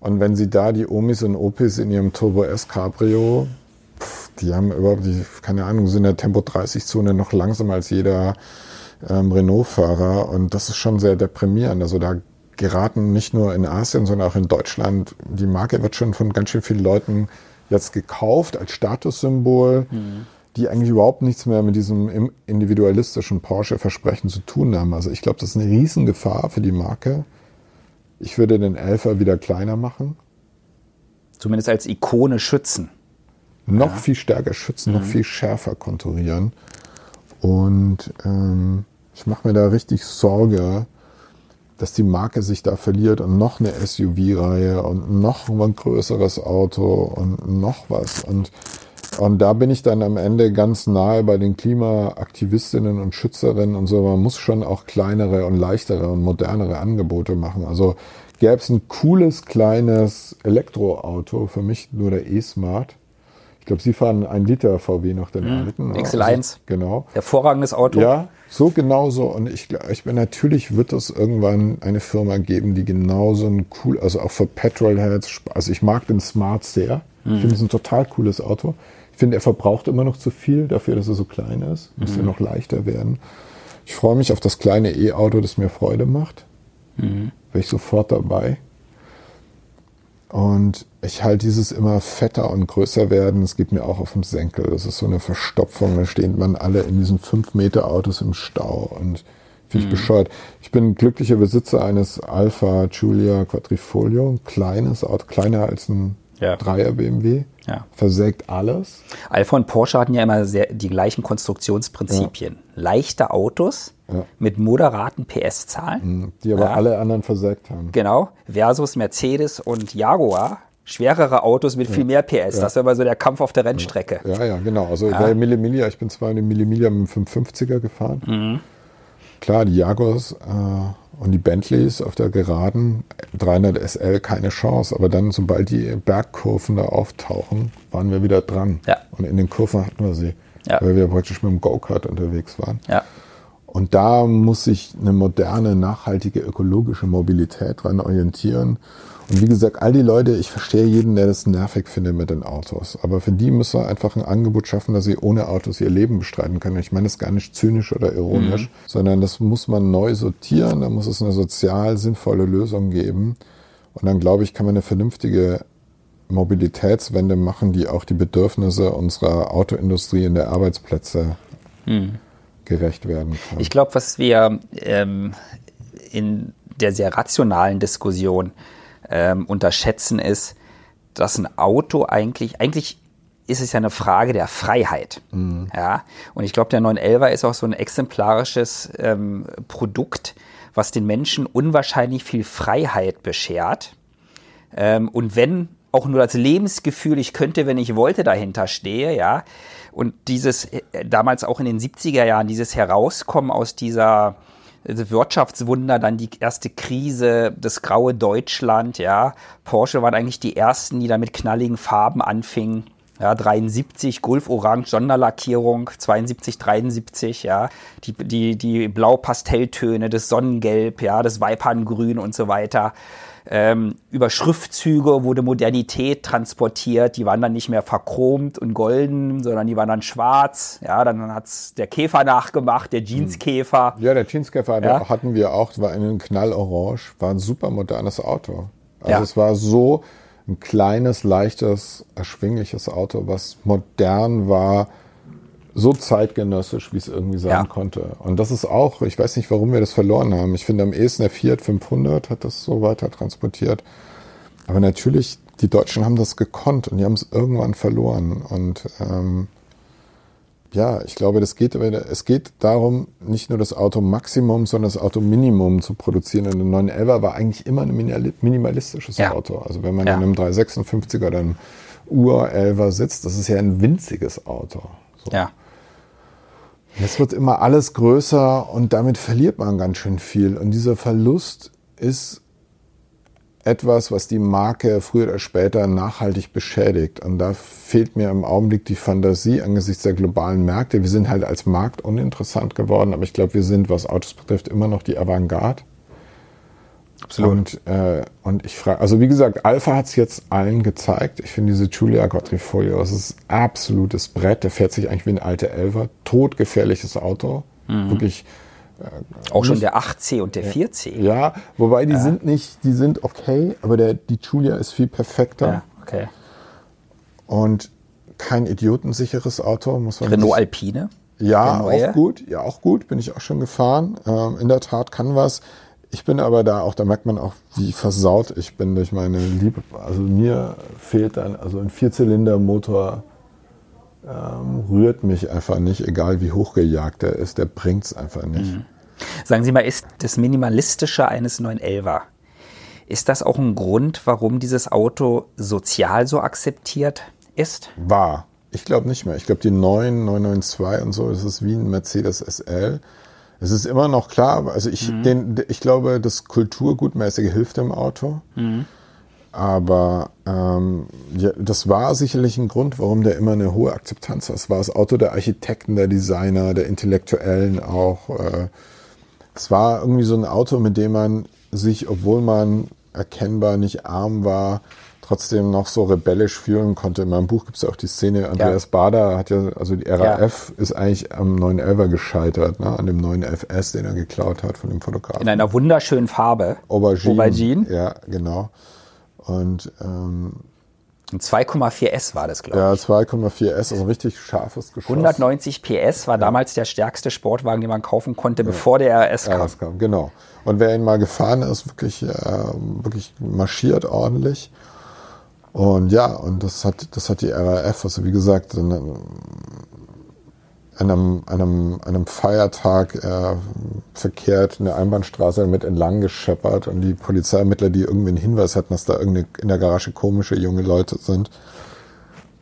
Und wenn sie da die Omis und Opis in ihrem Turbo S Cabrio, pff, die haben überhaupt, die, keine Ahnung, sind in der Tempo 30 Zone noch langsamer als jeder ähm, Renault-Fahrer und das ist schon sehr deprimierend. Also da geraten nicht nur in Asien, sondern auch in Deutschland, die Marke wird schon von ganz schön vielen Leuten jetzt gekauft als Statussymbol, mhm. die eigentlich überhaupt nichts mehr mit diesem individualistischen Porsche-Versprechen zu tun haben. Also ich glaube, das ist eine Riesengefahr für die Marke. Ich würde den Elfer wieder kleiner machen. Zumindest als Ikone schützen. Noch ja. viel stärker schützen, mhm. noch viel schärfer konturieren. Und ähm, ich mache mir da richtig Sorge, dass die Marke sich da verliert und noch eine SUV-Reihe und noch ein größeres Auto und noch was. Und, und da bin ich dann am Ende ganz nahe bei den Klimaaktivistinnen und Schützerinnen und so. Man muss schon auch kleinere und leichtere und modernere Angebote machen. Also gäbe es ein cooles kleines Elektroauto, für mich nur der E-Smart ich glaube, Sie fahren ein Liter VW noch den mhm. alten. XL1. Also, genau. Hervorragendes Auto. Ja, so genauso. Und ich, ich bin natürlich wird es irgendwann eine Firma geben, die genauso ein cool, also auch für Petrolheads, also ich mag den Smart sehr. Mhm. Ich finde es ein total cooles Auto. Ich finde, er verbraucht immer noch zu viel dafür, dass er so klein ist. Muss mhm. ja noch leichter werden. Ich freue mich auf das kleine E-Auto, das mir Freude macht. Mhm. Wäre ich sofort dabei. Und ich halte dieses immer fetter und größer werden. Es geht mir auch auf den Senkel. Das ist so eine Verstopfung. Da stehen man alle in diesen 5 Meter Autos im Stau und finde ich mhm. bescheuert. Ich bin glücklicher Besitzer eines Alpha Giulia Quadrifoglio. Ein kleines Auto, kleiner als ein ja. Dreier BMW. Ja. Versägt alles. Alpha und Porsche hatten ja immer sehr, die gleichen Konstruktionsprinzipien. Ja. Leichte Autos ja. mit moderaten PS-Zahlen. Mhm. Die aber alle anderen versägt haben. Genau. Versus Mercedes und Jaguar. Schwerere Autos mit viel mehr PS. Das war immer so der Kampf auf der Rennstrecke. Ja, ja, genau. Also der Millimilia, ich bin zwar in den Millimilia mit dem 550er gefahren. Mhm. Klar, die Jaguars äh, und die Bentleys auf der Geraden, 300 SL, keine Chance. Aber dann, sobald die Bergkurven da auftauchen, waren wir wieder dran. Ja. Und in den Kurven hatten wir sie, ja. weil wir praktisch mit dem Go-Kart unterwegs waren. Ja. Und da muss sich eine moderne, nachhaltige, ökologische Mobilität dran orientieren. Und wie gesagt, all die Leute, ich verstehe jeden, der das nervig findet mit den Autos. Aber für die müssen wir einfach ein Angebot schaffen, dass sie ohne Autos ihr Leben bestreiten können. Ich meine das gar nicht zynisch oder ironisch, mhm. sondern das muss man neu sortieren. Da muss es eine sozial sinnvolle Lösung geben. Und dann glaube ich, kann man eine vernünftige Mobilitätswende machen, die auch die Bedürfnisse unserer Autoindustrie in der Arbeitsplätze mhm gerecht werden kann. Ich glaube, was wir ähm, in der sehr rationalen Diskussion ähm, unterschätzen, ist, dass ein Auto eigentlich, eigentlich ist es ja eine Frage der Freiheit. Mhm. Ja? Und ich glaube, der 911er ist auch so ein exemplarisches ähm, Produkt, was den Menschen unwahrscheinlich viel Freiheit beschert. Ähm, und wenn auch nur das Lebensgefühl, ich könnte, wenn ich wollte, dahinter stehe, ja. Und dieses, äh, damals auch in den 70er Jahren, dieses Herauskommen aus dieser Wirtschaftswunder, dann die erste Krise, das graue Deutschland, ja. Porsche waren eigentlich die ersten, die da mit knalligen Farben anfingen. Ja, 73 Gulf Orange Sonderlackierung, 72, 73, ja, die, die, die Blau-Pastelltöne, das Sonnengelb, ja, das Weiperngrün und so weiter. Ähm, über Schriftzüge wurde Modernität transportiert, die waren dann nicht mehr verchromt und golden, sondern die waren dann schwarz. Ja, dann hat's der Käfer nachgemacht, der Jeanskäfer. Ja, der Jeanskäfer ja. hatten wir auch, war in Knallorange, war ein super modernes Auto. Also ja. es war so, ein kleines, leichtes, erschwingliches Auto, was modern war, so zeitgenössisch, wie es irgendwie sein ja. konnte. Und das ist auch, ich weiß nicht, warum wir das verloren haben. Ich finde am ehesten der Fiat 500 hat das so weiter transportiert. Aber natürlich, die Deutschen haben das gekonnt und die haben es irgendwann verloren. Und ähm, ja, ich glaube, das geht, es geht darum, nicht nur das Auto Maximum, sondern das Auto Minimum zu produzieren. Und der 911er war eigentlich immer ein minimalistisches ja. Auto. Also wenn man ja. in einem 356er oder einem Ur-11er sitzt, das ist ja ein winziges Auto. So. Ja. Jetzt wird immer alles größer und damit verliert man ganz schön viel. Und dieser Verlust ist etwas, was die Marke früher oder später nachhaltig beschädigt. Und da fehlt mir im Augenblick die Fantasie angesichts der globalen Märkte. Wir sind halt als Markt uninteressant geworden, aber ich glaube, wir sind, was Autos betrifft, immer noch die Avantgarde. Absolut. Und, äh, und ich frage, also wie gesagt, Alpha hat es jetzt allen gezeigt. Ich finde diese Giulia Quadrifoglio, das ist absolutes Brett. Der fährt sich eigentlich wie ein alter Elver. Todgefährliches Auto. Mhm. Wirklich auch schon der 8C und der 4C. Ja, wobei die ja. sind nicht, die sind okay, aber der, die Julia ist viel perfekter. Ja, okay. Und kein idiotensicheres Auto, muss man Renault Alpine? Ja, auch gut. Ja, auch gut. Bin ich auch schon gefahren. Ähm, in der Tat kann was. Ich bin aber da auch, da merkt man auch, wie versaut ich bin durch meine Liebe. Also mir fehlt dann, also ein Vierzylinder-Motor ähm, rührt mich einfach nicht, egal wie hochgejagt er ist, der bringt es einfach nicht. Mhm. Sagen Sie mal, ist das Minimalistische eines 911er, ist das auch ein Grund, warum dieses Auto sozial so akzeptiert ist? War. Ich glaube nicht mehr. Ich glaube, die neuen 992 und so, das ist wie ein Mercedes SL. Es ist immer noch klar, also ich, mhm. den, ich glaube, das Kulturgutmäßige hilft dem Auto. Mhm. Aber ähm, ja, das war sicherlich ein Grund, warum der immer eine hohe Akzeptanz hat. Es war das Auto der Architekten, der Designer, der Intellektuellen auch. Äh, es war irgendwie so ein Auto, mit dem man sich, obwohl man erkennbar nicht arm war, trotzdem noch so rebellisch fühlen konnte. In meinem Buch gibt es ja auch die Szene, Andreas ja. Bader hat ja, also die RAF ja. ist eigentlich am 911er gescheitert, ne? an dem 911S, den er geklaut hat von dem Fotografen. In einer wunderschönen Farbe. Aubergine. Aubergine. Ja, genau. Und ähm, 2,4S war das, glaube ich. Ja, 2,4S, also ein richtig scharfes Geschoss. 190 PS war damals der stärkste Sportwagen, den man kaufen konnte, bevor der RS kam. RS kam. Genau. Und wer ihn mal gefahren ist, wirklich, äh, wirklich marschiert ordentlich. Und ja, und das hat, das hat die RAF, also wie gesagt, einem, einem, einem Feiertag äh, verkehrt eine Einbahnstraße mit entlang gescheppert und die Polizeiermittler, die irgendwie einen Hinweis hatten, dass da irgendwie in der Garage komische junge Leute sind,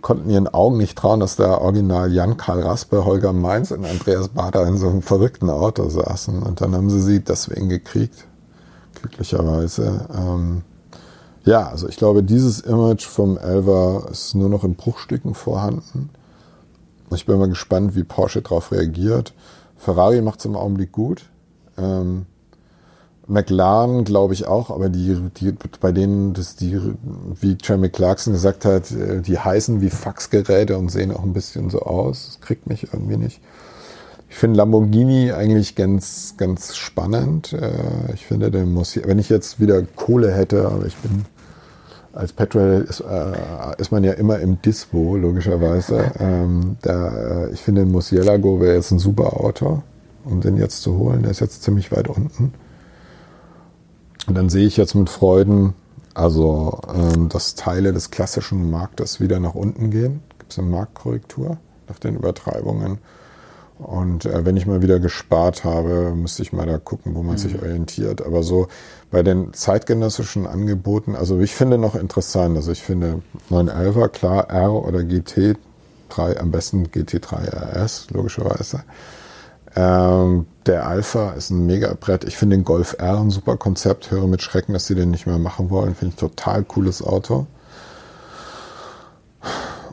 konnten ihren Augen nicht trauen, dass da original Jan-Karl Raspe, Holger Mainz und Andreas Bader in so einem verrückten Auto saßen. Und dann haben sie sie deswegen gekriegt, glücklicherweise. Ähm, ja, also ich glaube, dieses Image vom Elva ist nur noch in Bruchstücken vorhanden. Ich bin mal gespannt, wie Porsche darauf reagiert. Ferrari macht es im Augenblick gut. Ähm, McLaren glaube ich auch, aber die, die bei denen, das die, wie Jeremy Clarkson gesagt hat, äh, die heißen wie Faxgeräte und sehen auch ein bisschen so aus. Das kriegt mich irgendwie nicht. Ich finde Lamborghini eigentlich ganz, ganz spannend. Äh, ich finde, der muss, wenn ich jetzt wieder Kohle hätte, aber ich bin als Petrol ist, äh, ist man ja immer im Dispo, logischerweise. Ähm, da, äh, ich finde, ein Murcielago wäre jetzt ein super Auto. um den jetzt zu holen. Der ist jetzt ziemlich weit unten. Und dann sehe ich jetzt mit Freuden, also ähm, dass Teile des klassischen Marktes wieder nach unten gehen. Gibt es eine Marktkorrektur nach den Übertreibungen. Und äh, wenn ich mal wieder gespart habe, müsste ich mal da gucken, wo man mhm. sich orientiert. Aber so bei den zeitgenössischen Angeboten, also ich finde noch interessant, also ich finde 911er, klar, R oder GT3, am besten GT3 RS, logischerweise. Ähm, der Alpha ist ein Mega-Brett. Ich finde den Golf R ein super Konzept. Höre mit Schrecken, dass sie den nicht mehr machen wollen. Finde ich total cooles Auto.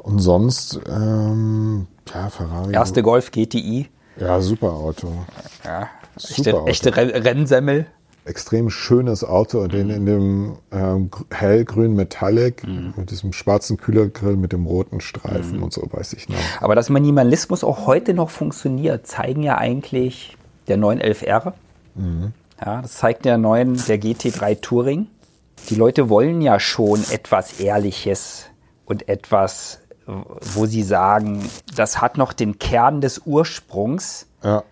Und sonst, ähm, ja, Ferrari. Erste Golf GTI. Ja, super Auto. Ja, super echte, Auto. echte Rennsemmel extrem schönes Auto, den in dem ähm, hellgrün Metallic mhm. mit diesem schwarzen Kühlergrill mit dem roten Streifen mhm. und so, weiß ich noch. Aber dass Minimalismus auch heute noch funktioniert, zeigen ja eigentlich der 911R. Mhm. Ja, das zeigt der neuen, der GT3 Touring. Die Leute wollen ja schon etwas Ehrliches und etwas, wo sie sagen, das hat noch den Kern des Ursprungs. Ja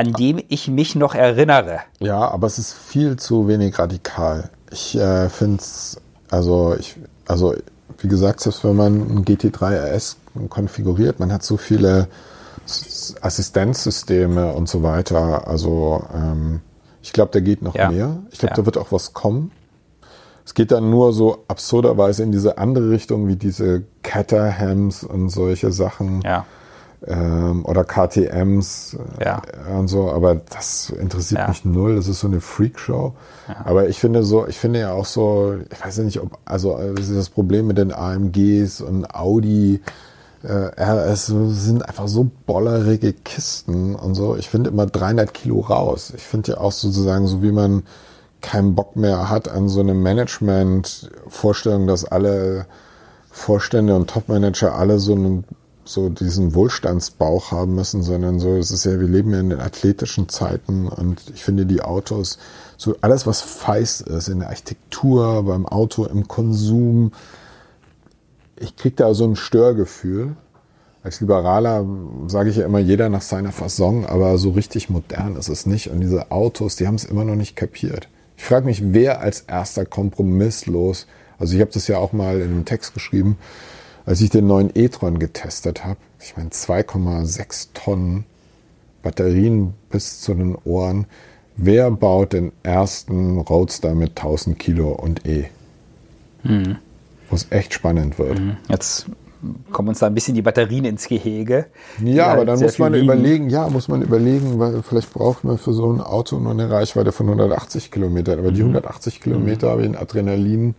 an dem ich mich noch erinnere. Ja, aber es ist viel zu wenig radikal. Ich äh, finde es, also ich, also wie gesagt, selbst wenn man ein GT3 RS konfiguriert, man hat so viele Assistenzsysteme und so weiter. Also ähm, ich glaube, da geht noch ja. mehr. Ich glaube, ja. da wird auch was kommen. Es geht dann nur so absurderweise in diese andere Richtung, wie diese Caterhams und solche Sachen. Ja ähm, oder KTMs äh, ja. und so, aber das interessiert ja. mich null. Das ist so eine Freakshow. Ja. Aber ich finde so, ich finde ja auch so, ich weiß ja nicht, ob, also das ist das Problem mit den AMGs und Audi. Äh, RS sind einfach so bollerige Kisten und so. Ich finde immer 300 Kilo raus. Ich finde ja auch sozusagen, so wie man keinen Bock mehr hat an so eine Management-Vorstellung, dass alle Vorstände und Topmanager alle so einen so diesen Wohlstandsbauch haben müssen, sondern so, es ist ja, wir leben ja in den athletischen Zeiten und ich finde die Autos, so alles, was feist ist, in der Architektur, beim Auto, im Konsum, ich kriege da so ein Störgefühl. Als Liberaler sage ich ja immer, jeder nach seiner Fasson, aber so richtig modern ist es nicht. Und diese Autos, die haben es immer noch nicht kapiert. Ich frage mich, wer als erster kompromisslos, also ich habe das ja auch mal in einem Text geschrieben, als ich den neuen e-tron getestet habe, ich meine 2,6 Tonnen Batterien bis zu den Ohren, wer baut den ersten Roadster mit 1000 Kilo und E? Hm. Wo es echt spannend wird. Hm. Jetzt kommen uns da ein bisschen die Batterien ins Gehege. Ja, aber halt dann muss man liegen. überlegen, ja, muss man überlegen, weil vielleicht braucht man für so ein Auto nur eine Reichweite von 180 Kilometern. Aber die 180 mhm. Kilometer mhm. habe ich einen Adrenalinwert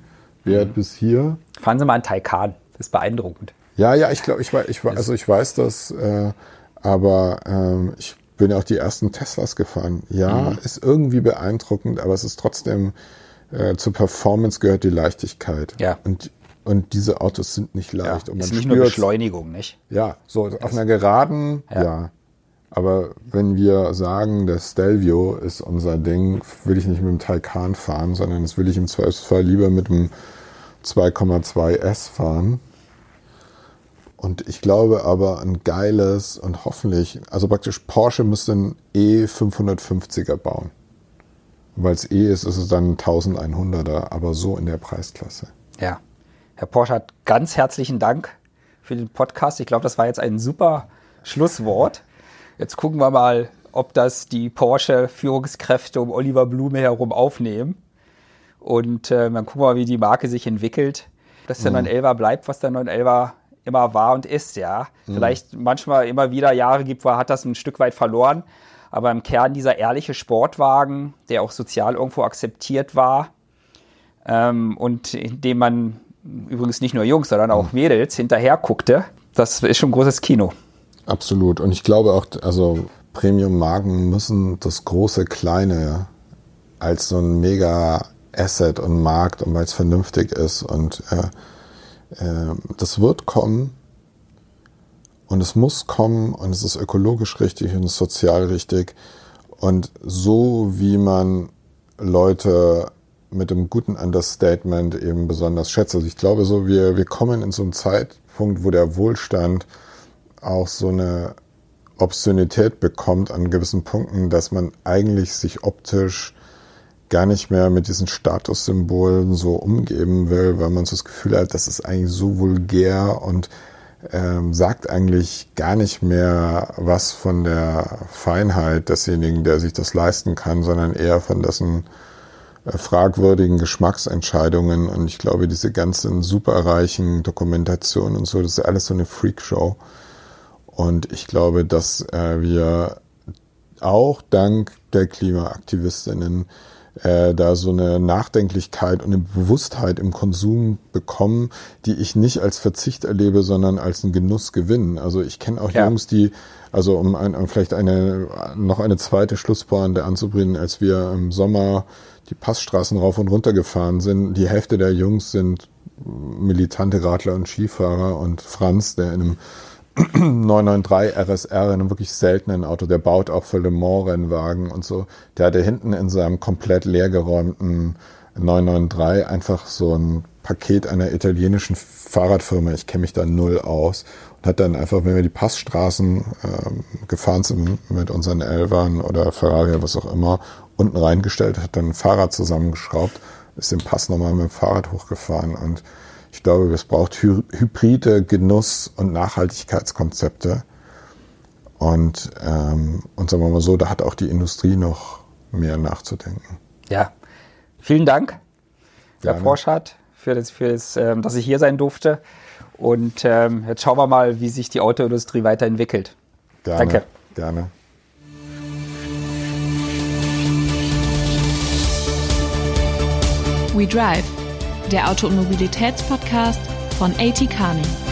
mhm. bis hier. Fahren Sie mal einen Taycan ist beeindruckend. Ja, ja, ich glaube, ich, ich, also ich weiß das, äh, aber ähm, ich bin ja auch die ersten Teslas gefahren. Ja, mhm. ist irgendwie beeindruckend, aber es ist trotzdem, äh, zur Performance gehört die Leichtigkeit. Ja. Und, und diese Autos sind nicht leicht. Ja, und man ist nicht nur Beschleunigung, nicht? Ja, so auf einer Geraden, ja. ja. Aber wenn wir sagen, der Stelvio ist unser Ding, will ich nicht mit dem Taycan fahren, sondern das will ich im Zweifelsfall lieber mit dem 2,2 S fahren. Und ich glaube aber ein geiles und hoffentlich, also praktisch Porsche müsste ein E550er bauen. Weil es E ist, ist es dann ein 1100er, aber so in der Preisklasse. Ja. Herr Porsche hat ganz herzlichen Dank für den Podcast. Ich glaube, das war jetzt ein super Schlusswort. Jetzt gucken wir mal, ob das die Porsche-Führungskräfte um Oliver Blume herum aufnehmen. Und äh, dann gucken wir mal, wie die Marke sich entwickelt. Dass der mhm. 911er bleibt, was der 911er immer war und ist, ja. Mhm. Vielleicht manchmal immer wieder Jahre gibt, wo hat das ein Stück weit verloren. Aber im Kern dieser ehrliche Sportwagen, der auch sozial irgendwo akzeptiert war ähm, und in dem man übrigens nicht nur Jungs, sondern auch. Mädels hinterher guckte, das ist schon ein großes Kino. Absolut. Und ich glaube auch, also Premium-Marken müssen das große Kleine als so ein mega Asset und Markt und weil es vernünftig ist und äh, ähm, das wird kommen und es muss kommen und es ist ökologisch richtig und sozial richtig. Und so wie man Leute mit einem guten Understatement eben besonders schätzt. Also ich glaube so, wir, wir kommen in so einen Zeitpunkt, wo der Wohlstand auch so eine Obszönität bekommt an gewissen Punkten, dass man eigentlich sich optisch gar nicht mehr mit diesen Statussymbolen so umgeben will, weil man so das Gefühl hat, das ist eigentlich so vulgär und ähm, sagt eigentlich gar nicht mehr was von der Feinheit desjenigen, der sich das leisten kann, sondern eher von dessen fragwürdigen Geschmacksentscheidungen. Und ich glaube, diese ganzen superreichen Dokumentationen und so, das ist alles so eine Freakshow. Und ich glaube, dass äh, wir auch dank der Klimaaktivistinnen äh, da so eine Nachdenklichkeit und eine Bewusstheit im Konsum bekommen, die ich nicht als Verzicht erlebe, sondern als einen Genussgewinn. Also ich kenne auch ja. Jungs, die, also um, ein, um vielleicht eine noch eine zweite Schlusspointe anzubringen, als wir im Sommer die Passstraßen rauf und runter gefahren sind, die Hälfte der Jungs sind militante Radler und Skifahrer und Franz, der in einem 993 RSR, einem wirklich seltenen Auto, der baut auch für Le Mans Rennwagen und so. Der hatte hinten in seinem komplett leergeräumten 993 einfach so ein Paket einer italienischen Fahrradfirma, ich kenne mich da null aus, und hat dann einfach, wenn wir die Passstraßen äh, gefahren sind mit unseren Elvern oder Ferrari, was auch immer, unten reingestellt, hat dann ein Fahrrad zusammengeschraubt, ist den Pass nochmal mit dem Fahrrad hochgefahren und ich glaube, es braucht hybride Genuss- und Nachhaltigkeitskonzepte. Und, ähm, und sagen wir mal so, da hat auch die Industrie noch mehr nachzudenken. Ja, vielen Dank, Herr Forschert, für das, für das ähm, dass ich hier sein durfte. Und ähm, jetzt schauen wir mal, wie sich die Autoindustrie weiterentwickelt. Gerne, Danke. Gerne. We Drive der Auto- und Mobilitätspodcast von AT Carney.